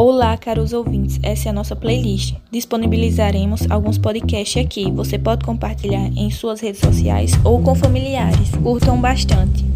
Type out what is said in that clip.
Olá, caros ouvintes, essa é a nossa playlist. Disponibilizaremos alguns podcasts aqui. Você pode compartilhar em suas redes sociais ou com familiares. Curtam bastante.